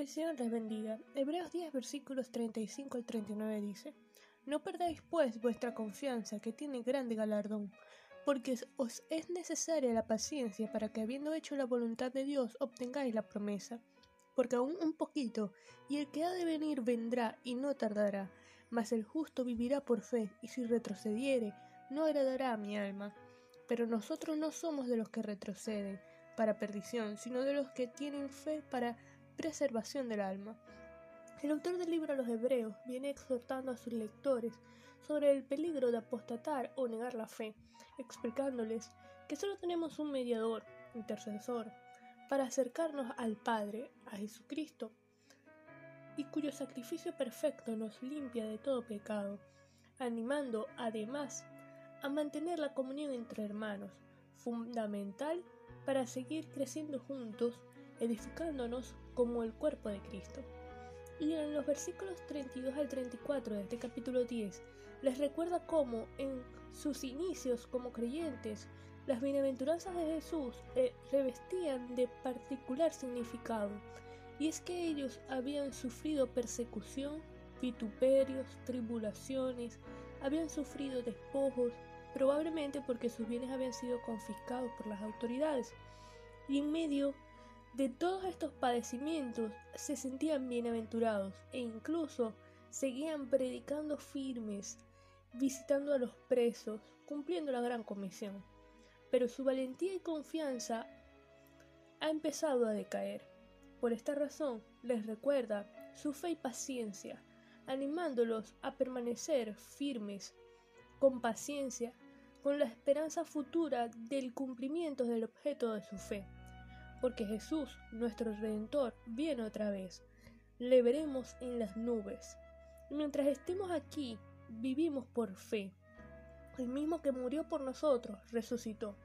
Que el Señor les bendiga. Hebreos 10 versículos 35 al 39 dice, No perdáis pues vuestra confianza, que tiene grande galardón, porque os es necesaria la paciencia para que habiendo hecho la voluntad de Dios obtengáis la promesa. Porque aún un poquito, y el que ha de venir vendrá y no tardará, mas el justo vivirá por fe, y si retrocediere, no agradará a mi alma. Pero nosotros no somos de los que retroceden para perdición, sino de los que tienen fe para preservación del alma. El autor del libro a los Hebreos viene exhortando a sus lectores sobre el peligro de apostatar o negar la fe, explicándoles que solo tenemos un mediador, intercesor, para acercarnos al Padre, a Jesucristo, y cuyo sacrificio perfecto nos limpia de todo pecado, animando además a mantener la comunión entre hermanos, fundamental para seguir creciendo juntos, edificándonos como el cuerpo de Cristo. Y en los versículos 32 al 34 de este capítulo 10 les recuerda cómo en sus inicios como creyentes las bienaventuranzas de Jesús eh, revestían de particular significado, y es que ellos habían sufrido persecución, vituperios, tribulaciones, habían sufrido despojos, probablemente porque sus bienes habían sido confiscados por las autoridades. Y en medio de todos estos padecimientos se sentían bienaventurados e incluso seguían predicando firmes, visitando a los presos, cumpliendo la gran comisión. Pero su valentía y confianza ha empezado a decaer. Por esta razón les recuerda su fe y paciencia, animándolos a permanecer firmes, con paciencia, con la esperanza futura del cumplimiento del objeto de su fe. Porque Jesús, nuestro Redentor, viene otra vez. Le veremos en las nubes. mientras estemos aquí, vivimos por fe. El mismo que murió por nosotros resucitó.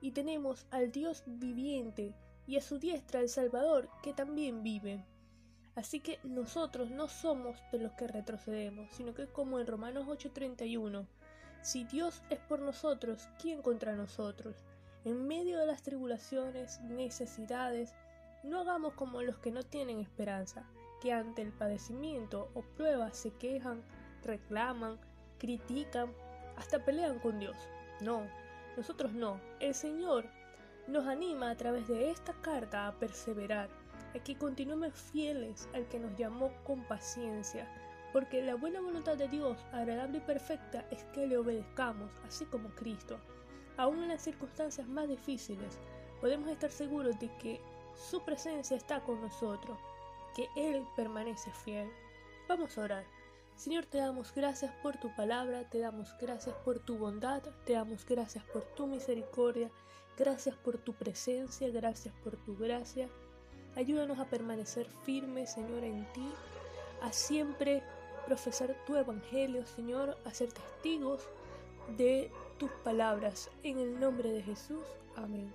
Y tenemos al Dios viviente y a su diestra el Salvador que también vive. Así que nosotros no somos de los que retrocedemos, sino que como en Romanos 8:31, si Dios es por nosotros, ¿quién contra nosotros? En medio de las tribulaciones, necesidades, no hagamos como los que no tienen esperanza, que ante el padecimiento o pruebas se quejan, reclaman, critican, hasta pelean con Dios. No, nosotros no. El Señor nos anima a través de esta carta a perseverar, a que continuemos fieles al que nos llamó con paciencia, porque la buena voluntad de Dios, agradable y perfecta, es que le obedezcamos, así como Cristo. Aún en las circunstancias más difíciles, podemos estar seguros de que su presencia está con nosotros, que Él permanece fiel. Vamos a orar. Señor, te damos gracias por tu palabra, te damos gracias por tu bondad, te damos gracias por tu misericordia, Gracias por tu presencia, gracias por tu gracia. Ayúdanos a permanecer firmes, Señor, en ti, a siempre profesar tu evangelio, Señor, a ser testigos de tus palabras. En el nombre de Jesús. Amén.